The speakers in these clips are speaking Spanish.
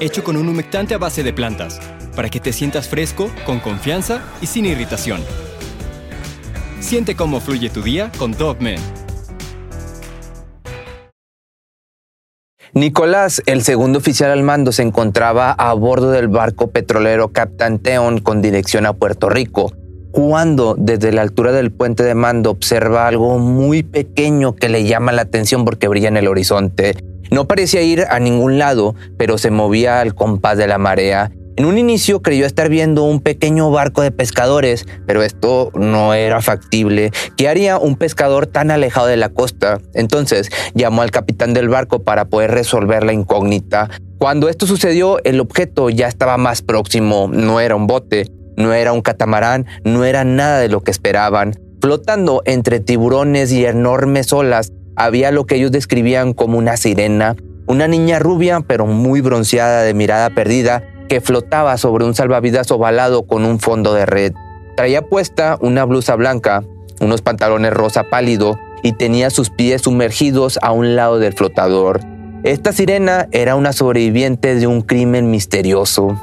hecho con un humectante a base de plantas, para que te sientas fresco, con confianza y sin irritación. Siente cómo fluye tu día con Dogman. Nicolás, el segundo oficial al mando, se encontraba a bordo del barco petrolero Captain Teon con dirección a Puerto Rico, cuando desde la altura del puente de mando observa algo muy pequeño que le llama la atención porque brilla en el horizonte. No parecía ir a ningún lado, pero se movía al compás de la marea. En un inicio creyó estar viendo un pequeño barco de pescadores, pero esto no era factible. ¿Qué haría un pescador tan alejado de la costa? Entonces llamó al capitán del barco para poder resolver la incógnita. Cuando esto sucedió, el objeto ya estaba más próximo. No era un bote, no era un catamarán, no era nada de lo que esperaban. Flotando entre tiburones y enormes olas, había lo que ellos describían como una sirena, una niña rubia pero muy bronceada de mirada perdida que flotaba sobre un salvavidas ovalado con un fondo de red. Traía puesta una blusa blanca, unos pantalones rosa pálido y tenía sus pies sumergidos a un lado del flotador. Esta sirena era una sobreviviente de un crimen misterioso.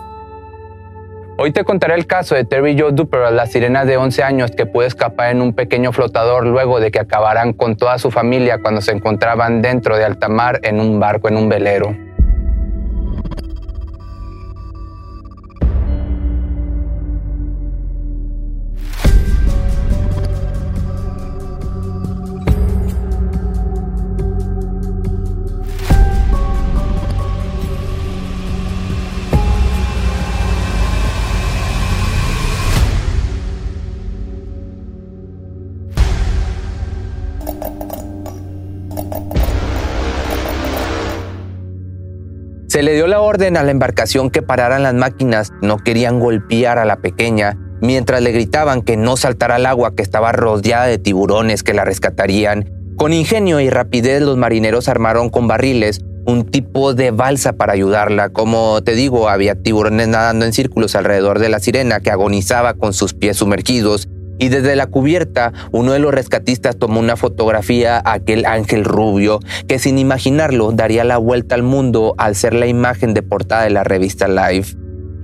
Hoy te contaré el caso de Terry Joe Duper, la sirena de 11 años que pudo escapar en un pequeño flotador luego de que acabaran con toda su familia cuando se encontraban dentro de alta mar en un barco en un velero. Se le dio la orden a la embarcación que pararan las máquinas, no querían golpear a la pequeña, mientras le gritaban que no saltara al agua que estaba rodeada de tiburones que la rescatarían. Con ingenio y rapidez los marineros armaron con barriles un tipo de balsa para ayudarla. Como te digo, había tiburones nadando en círculos alrededor de la sirena que agonizaba con sus pies sumergidos y desde la cubierta uno de los rescatistas tomó una fotografía a aquel ángel rubio que sin imaginarlo daría la vuelta al mundo al ser la imagen de portada de la revista Life.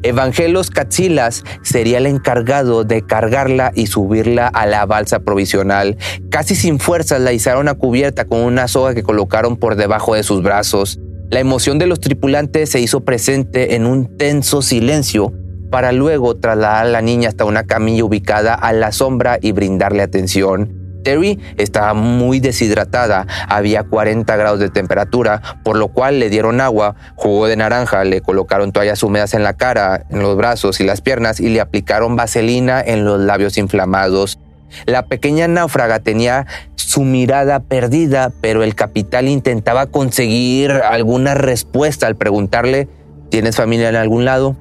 Evangelos Katsilas sería el encargado de cargarla y subirla a la balsa provisional. Casi sin fuerzas la izaron a cubierta con una soga que colocaron por debajo de sus brazos. La emoción de los tripulantes se hizo presente en un tenso silencio para luego trasladar a la niña hasta una camilla ubicada a la sombra y brindarle atención. Terry estaba muy deshidratada, había 40 grados de temperatura, por lo cual le dieron agua, jugo de naranja, le colocaron toallas húmedas en la cara, en los brazos y las piernas y le aplicaron vaselina en los labios inflamados. La pequeña náufraga tenía su mirada perdida, pero el capitán intentaba conseguir alguna respuesta al preguntarle, ¿tienes familia en algún lado?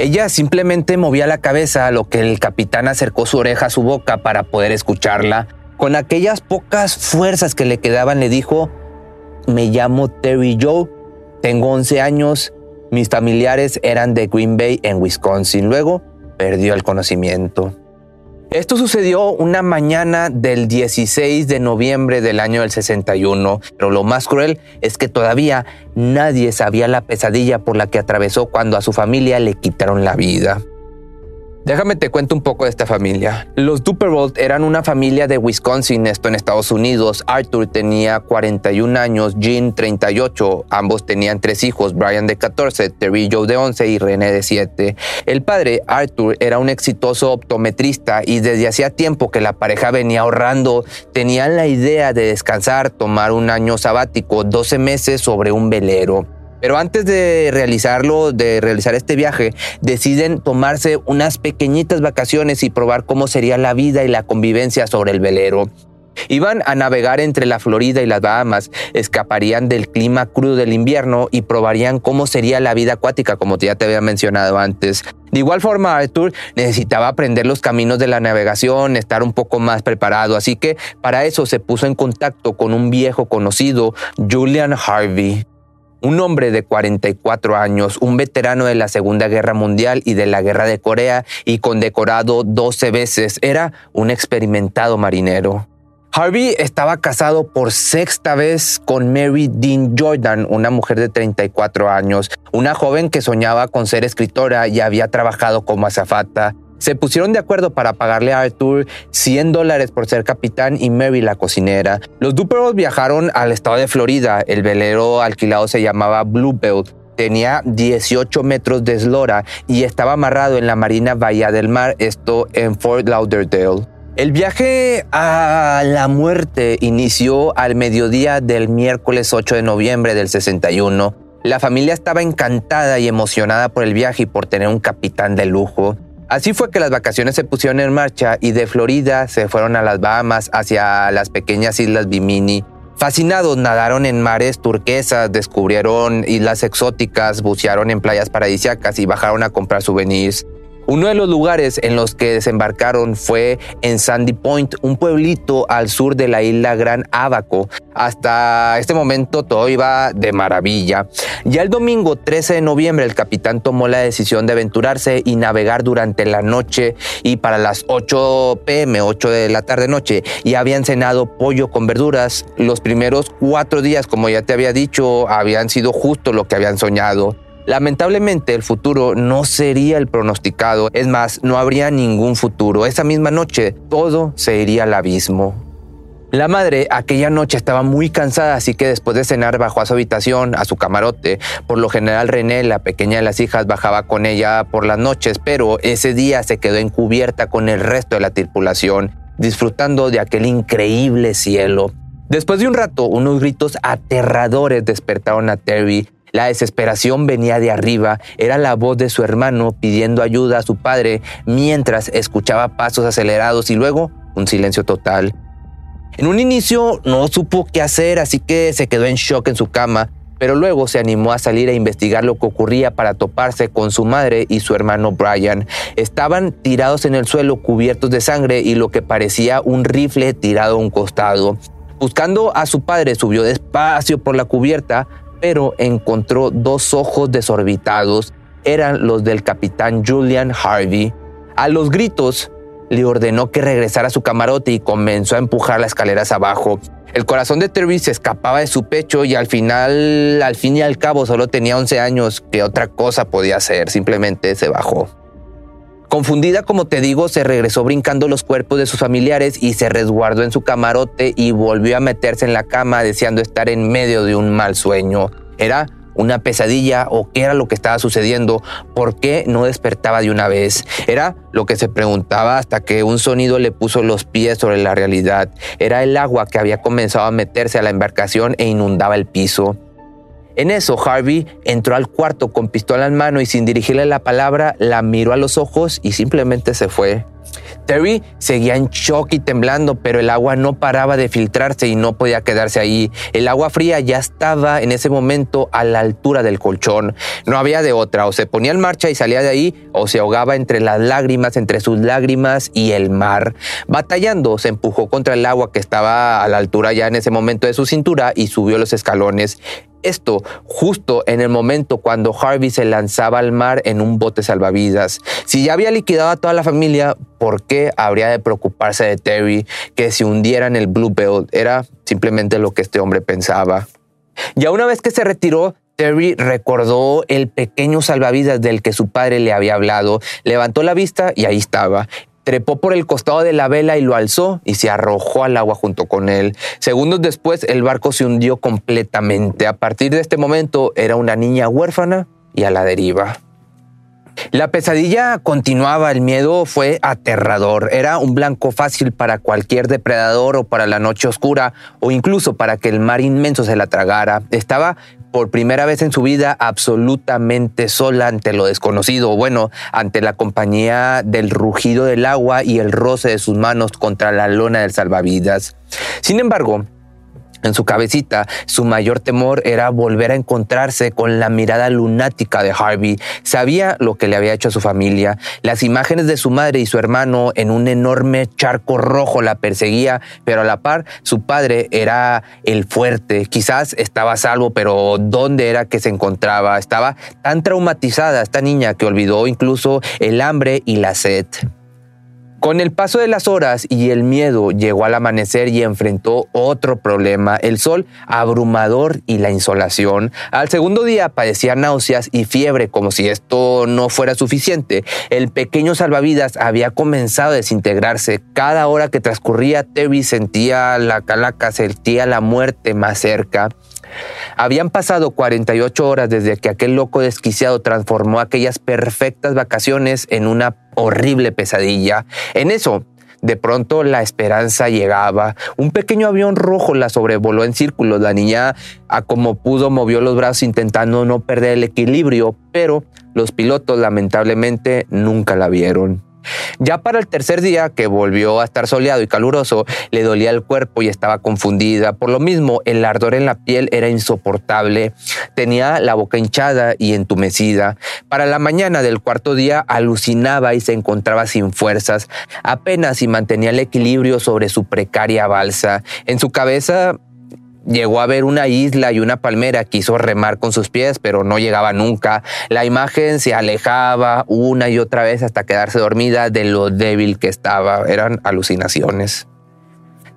Ella simplemente movía la cabeza a lo que el capitán acercó su oreja a su boca para poder escucharla. Con aquellas pocas fuerzas que le quedaban le dijo, me llamo Terry Joe, tengo 11 años, mis familiares eran de Green Bay en Wisconsin. Luego perdió el conocimiento. Esto sucedió una mañana del 16 de noviembre del año del 61, pero lo más cruel es que todavía nadie sabía la pesadilla por la que atravesó cuando a su familia le quitaron la vida. Déjame te cuento un poco de esta familia. Los Duperbolt eran una familia de Wisconsin, esto en Estados Unidos. Arthur tenía 41 años, Jean 38. Ambos tenían tres hijos, Brian de 14, Terry Joe de 11 y René de 7. El padre, Arthur, era un exitoso optometrista y desde hacía tiempo que la pareja venía ahorrando. Tenían la idea de descansar, tomar un año sabático, 12 meses sobre un velero. Pero antes de realizarlo, de realizar este viaje, deciden tomarse unas pequeñitas vacaciones y probar cómo sería la vida y la convivencia sobre el velero. Iban a navegar entre la Florida y las Bahamas, escaparían del clima crudo del invierno y probarían cómo sería la vida acuática, como ya te había mencionado antes. De igual forma, Arthur necesitaba aprender los caminos de la navegación, estar un poco más preparado, así que para eso se puso en contacto con un viejo conocido, Julian Harvey. Un hombre de 44 años, un veterano de la Segunda Guerra Mundial y de la Guerra de Corea y condecorado 12 veces, era un experimentado marinero. Harvey estaba casado por sexta vez con Mary Dean Jordan, una mujer de 34 años, una joven que soñaba con ser escritora y había trabajado como azafata. Se pusieron de acuerdo para pagarle a Arthur 100 dólares por ser capitán y Mary la cocinera. Los Duperos viajaron al estado de Florida. El velero alquilado se llamaba Bluebell. Tenía 18 metros de eslora y estaba amarrado en la Marina Bahía del Mar, esto en Fort Lauderdale. El viaje a la muerte inició al mediodía del miércoles 8 de noviembre del 61. La familia estaba encantada y emocionada por el viaje y por tener un capitán de lujo. Así fue que las vacaciones se pusieron en marcha y de Florida se fueron a las Bahamas hacia las pequeñas islas Bimini. Fascinados nadaron en mares turquesas, descubrieron islas exóticas, bucearon en playas paradisíacas y bajaron a comprar souvenirs. Uno de los lugares en los que desembarcaron fue en Sandy Point, un pueblito al sur de la isla Gran Abaco. Hasta este momento todo iba de maravilla. Ya el domingo 13 de noviembre el capitán tomó la decisión de aventurarse y navegar durante la noche y para las 8 pm, 8 de la tarde noche, y habían cenado pollo con verduras. Los primeros cuatro días, como ya te había dicho, habían sido justo lo que habían soñado. Lamentablemente el futuro no sería el pronosticado, es más, no habría ningún futuro. Esa misma noche todo se iría al abismo. La madre aquella noche estaba muy cansada, así que después de cenar bajó a su habitación, a su camarote. Por lo general René, la pequeña de las hijas, bajaba con ella por las noches, pero ese día se quedó encubierta con el resto de la tripulación, disfrutando de aquel increíble cielo. Después de un rato, unos gritos aterradores despertaron a Terry, la desesperación venía de arriba, era la voz de su hermano pidiendo ayuda a su padre mientras escuchaba pasos acelerados y luego un silencio total. En un inicio no supo qué hacer, así que se quedó en shock en su cama, pero luego se animó a salir a investigar lo que ocurría para toparse con su madre y su hermano Brian. Estaban tirados en el suelo cubiertos de sangre y lo que parecía un rifle tirado a un costado. Buscando a su padre, subió despacio por la cubierta, pero encontró dos ojos desorbitados. Eran los del capitán Julian Harvey. A los gritos, le ordenó que regresara a su camarote y comenzó a empujar las escaleras abajo. El corazón de Terry se escapaba de su pecho y al final, al fin y al cabo, solo tenía 11 años. ¿Qué otra cosa podía hacer? Simplemente se bajó. Confundida, como te digo, se regresó brincando los cuerpos de sus familiares y se resguardó en su camarote y volvió a meterse en la cama deseando estar en medio de un mal sueño. Era una pesadilla o qué era lo que estaba sucediendo, por qué no despertaba de una vez. Era lo que se preguntaba hasta que un sonido le puso los pies sobre la realidad. Era el agua que había comenzado a meterse a la embarcación e inundaba el piso. En eso, Harvey entró al cuarto con pistola en mano y sin dirigirle la palabra, la miró a los ojos y simplemente se fue. Terry seguía en shock y temblando, pero el agua no paraba de filtrarse y no podía quedarse ahí. El agua fría ya estaba en ese momento a la altura del colchón. No había de otra, o se ponía en marcha y salía de ahí, o se ahogaba entre las lágrimas, entre sus lágrimas y el mar. Batallando, se empujó contra el agua que estaba a la altura ya en ese momento de su cintura y subió los escalones. Esto justo en el momento cuando Harvey se lanzaba al mar en un bote salvavidas. Si ya había liquidado a toda la familia, ¿por qué habría de preocuparse de Terry que se hundiera en el Blue Belt? Era simplemente lo que este hombre pensaba. Ya una vez que se retiró, Terry recordó el pequeño salvavidas del que su padre le había hablado, levantó la vista y ahí estaba. Trepó por el costado de la vela y lo alzó y se arrojó al agua junto con él. Segundos después el barco se hundió completamente. A partir de este momento era una niña huérfana y a la deriva. La pesadilla continuaba, el miedo fue aterrador, era un blanco fácil para cualquier depredador o para la noche oscura o incluso para que el mar inmenso se la tragara. Estaba por primera vez en su vida absolutamente sola ante lo desconocido, bueno, ante la compañía del rugido del agua y el roce de sus manos contra la lona del salvavidas. Sin embargo, en su cabecita, su mayor temor era volver a encontrarse con la mirada lunática de Harvey. Sabía lo que le había hecho a su familia. Las imágenes de su madre y su hermano en un enorme charco rojo la perseguía, pero a la par su padre era el fuerte. Quizás estaba salvo, pero ¿dónde era que se encontraba? Estaba tan traumatizada esta niña que olvidó incluso el hambre y la sed. Con el paso de las horas y el miedo llegó al amanecer y enfrentó otro problema, el sol abrumador y la insolación. Al segundo día padecía náuseas y fiebre como si esto no fuera suficiente. El pequeño salvavidas había comenzado a desintegrarse. Cada hora que transcurría Terry sentía la calaca, sentía la muerte más cerca. Habían pasado 48 horas desde que aquel loco desquiciado transformó aquellas perfectas vacaciones en una horrible pesadilla. En eso, de pronto la esperanza llegaba. Un pequeño avión rojo la sobrevoló en círculos. La niña, a como pudo, movió los brazos intentando no perder el equilibrio, pero los pilotos lamentablemente nunca la vieron. Ya para el tercer día, que volvió a estar soleado y caluroso, le dolía el cuerpo y estaba confundida. Por lo mismo, el ardor en la piel era insoportable. Tenía la boca hinchada y entumecida. Para la mañana del cuarto día alucinaba y se encontraba sin fuerzas. Apenas si mantenía el equilibrio sobre su precaria balsa. En su cabeza Llegó a ver una isla y una palmera, quiso remar con sus pies, pero no llegaba nunca. La imagen se alejaba una y otra vez hasta quedarse dormida de lo débil que estaba. Eran alucinaciones.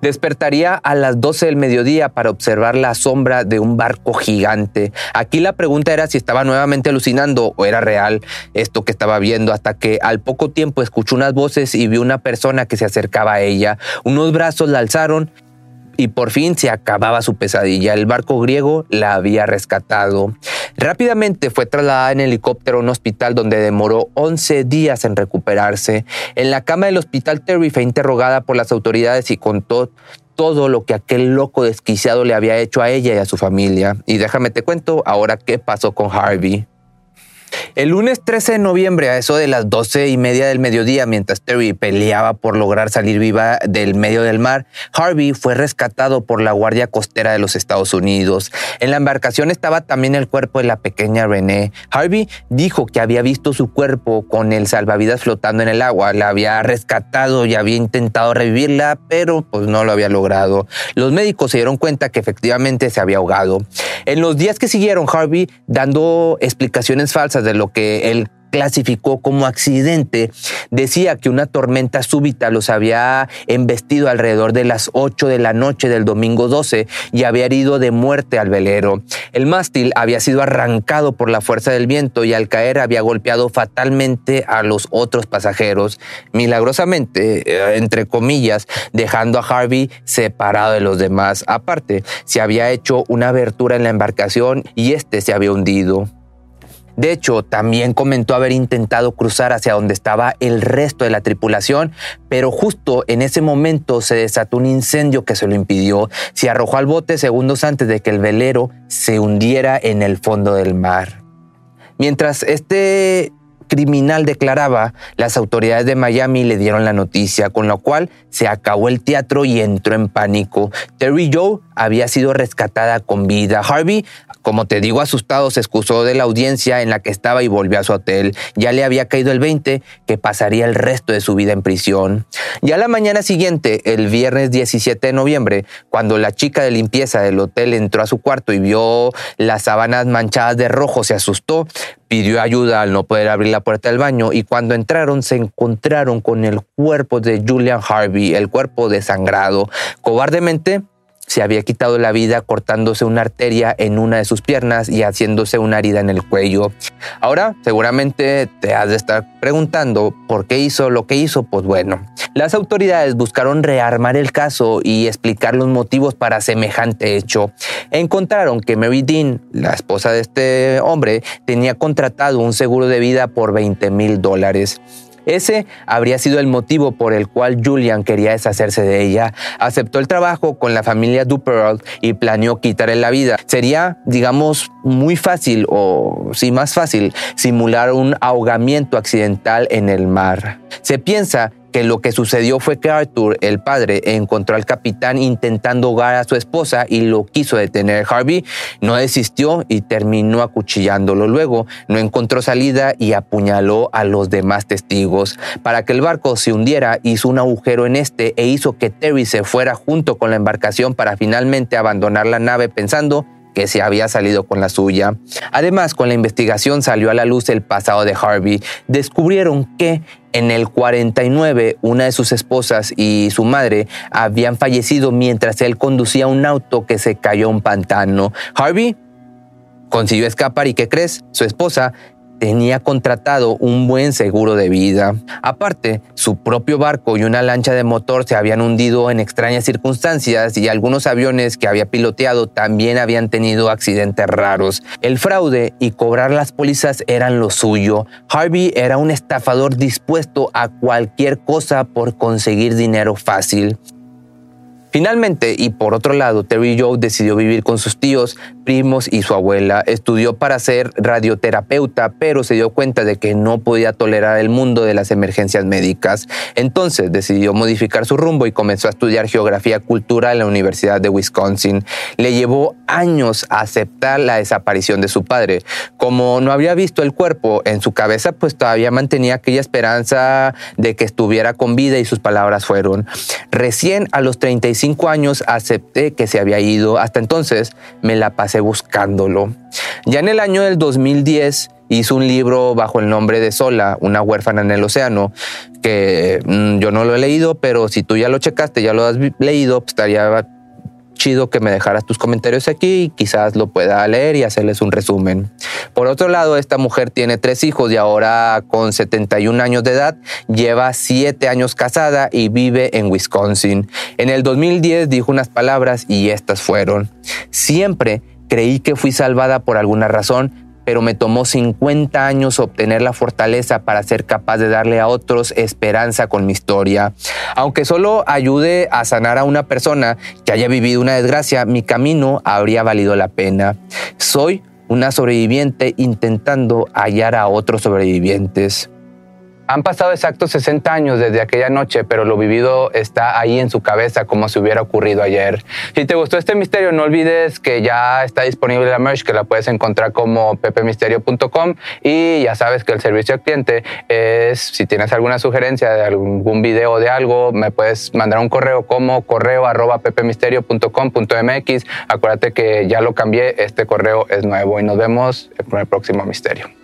Despertaría a las 12 del mediodía para observar la sombra de un barco gigante. Aquí la pregunta era si estaba nuevamente alucinando o era real esto que estaba viendo, hasta que al poco tiempo escuchó unas voces y vio una persona que se acercaba a ella. Unos brazos la alzaron y por fin se acababa su pesadilla. El barco griego la había rescatado. Rápidamente fue trasladada en helicóptero a un hospital donde demoró 11 días en recuperarse. En la cama del hospital, Terry fue interrogada por las autoridades y contó todo lo que aquel loco desquiciado le había hecho a ella y a su familia. Y déjame te cuento ahora qué pasó con Harvey. El lunes 13 de noviembre, a eso de las 12 y media del mediodía, mientras Terry peleaba por lograr salir viva del medio del mar, Harvey fue rescatado por la Guardia Costera de los Estados Unidos. En la embarcación estaba también el cuerpo de la pequeña Renee. Harvey dijo que había visto su cuerpo con el salvavidas flotando en el agua. La había rescatado y había intentado revivirla, pero pues no lo había logrado. Los médicos se dieron cuenta que efectivamente se había ahogado. En los días que siguieron, Harvey, dando explicaciones falsas de lo que él clasificó como accidente, decía que una tormenta súbita los había embestido alrededor de las 8 de la noche del domingo 12 y había herido de muerte al velero. El mástil había sido arrancado por la fuerza del viento y al caer había golpeado fatalmente a los otros pasajeros, milagrosamente, eh, entre comillas, dejando a Harvey separado de los demás. Aparte, se había hecho una abertura en la embarcación y este se había hundido. De hecho, también comentó haber intentado cruzar hacia donde estaba el resto de la tripulación, pero justo en ese momento se desató un incendio que se lo impidió. Se arrojó al bote segundos antes de que el velero se hundiera en el fondo del mar. Mientras este criminal declaraba, las autoridades de Miami le dieron la noticia, con lo cual se acabó el teatro y entró en pánico. Terry Joe había sido rescatada con vida. Harvey, como te digo, asustado, se excusó de la audiencia en la que estaba y volvió a su hotel. Ya le había caído el 20 que pasaría el resto de su vida en prisión. Ya la mañana siguiente, el viernes 17 de noviembre, cuando la chica de limpieza del hotel entró a su cuarto y vio las sábanas manchadas de rojo, se asustó, pidió ayuda al no poder abrir la puerta del baño y cuando entraron se encontraron con el cuerpo de Julian Harvey, el cuerpo desangrado. Cobardemente se había quitado la vida cortándose una arteria en una de sus piernas y haciéndose una herida en el cuello. Ahora, seguramente te has de estar preguntando por qué hizo lo que hizo. Pues bueno, las autoridades buscaron rearmar el caso y explicar los motivos para semejante hecho. Encontraron que Mary Dean, la esposa de este hombre, tenía contratado un seguro de vida por 20 mil dólares. Ese habría sido el motivo por el cual Julian quería deshacerse de ella. Aceptó el trabajo con la familia Duperl y planeó quitarle la vida. Sería, digamos, muy fácil o, sí, más fácil, simular un ahogamiento accidental en el mar. Se piensa que lo que sucedió fue que Arthur, el padre, encontró al capitán intentando ahogar a su esposa y lo quiso detener. Harvey no desistió y terminó acuchillándolo. Luego no encontró salida y apuñaló a los demás testigos. Para que el barco se hundiera, hizo un agujero en este e hizo que Terry se fuera junto con la embarcación para finalmente abandonar la nave pensando que se había salido con la suya. Además, con la investigación salió a la luz el pasado de Harvey. Descubrieron que en el 49 una de sus esposas y su madre habían fallecido mientras él conducía un auto que se cayó a un pantano. Harvey consiguió escapar y ¿qué crees? Su esposa tenía contratado un buen seguro de vida. Aparte, su propio barco y una lancha de motor se habían hundido en extrañas circunstancias y algunos aviones que había piloteado también habían tenido accidentes raros. El fraude y cobrar las pólizas eran lo suyo. Harvey era un estafador dispuesto a cualquier cosa por conseguir dinero fácil. Finalmente, y por otro lado, Terry Joe decidió vivir con sus tíos, primos y su abuela. Estudió para ser radioterapeuta, pero se dio cuenta de que no podía tolerar el mundo de las emergencias médicas. Entonces decidió modificar su rumbo y comenzó a estudiar geografía cultural en la Universidad de Wisconsin. Le llevó años aceptar la desaparición de su padre. Como no había visto el cuerpo en su cabeza, pues todavía mantenía aquella esperanza de que estuviera con vida y sus palabras fueron, recién a los 35 cinco años acepté que se había ido. Hasta entonces me la pasé buscándolo. Ya en el año del 2010 hizo un libro bajo el nombre de Sola, una huérfana en el océano, que mm, yo no lo he leído, pero si tú ya lo checaste, ya lo has leído, pues estaría chido que me dejaras tus comentarios aquí y quizás lo pueda leer y hacerles un resumen. Por otro lado, esta mujer tiene tres hijos y ahora con 71 años de edad lleva siete años casada y vive en Wisconsin. En el 2010 dijo unas palabras y estas fueron, siempre creí que fui salvada por alguna razón, pero me tomó 50 años obtener la fortaleza para ser capaz de darle a otros esperanza con mi historia. Aunque solo ayude a sanar a una persona que haya vivido una desgracia, mi camino habría valido la pena. Soy una sobreviviente intentando hallar a otros sobrevivientes. Han pasado exactos 60 años desde aquella noche, pero lo vivido está ahí en su cabeza como si hubiera ocurrido ayer. Si te gustó este misterio, no olvides que ya está disponible la merch, que la puedes encontrar como pepemisterio.com y ya sabes que el servicio al cliente es, si tienes alguna sugerencia de algún video de algo, me puedes mandar un correo como correo arroba pepemisterio.com.mx. Acuérdate que ya lo cambié, este correo es nuevo y nos vemos en el próximo misterio.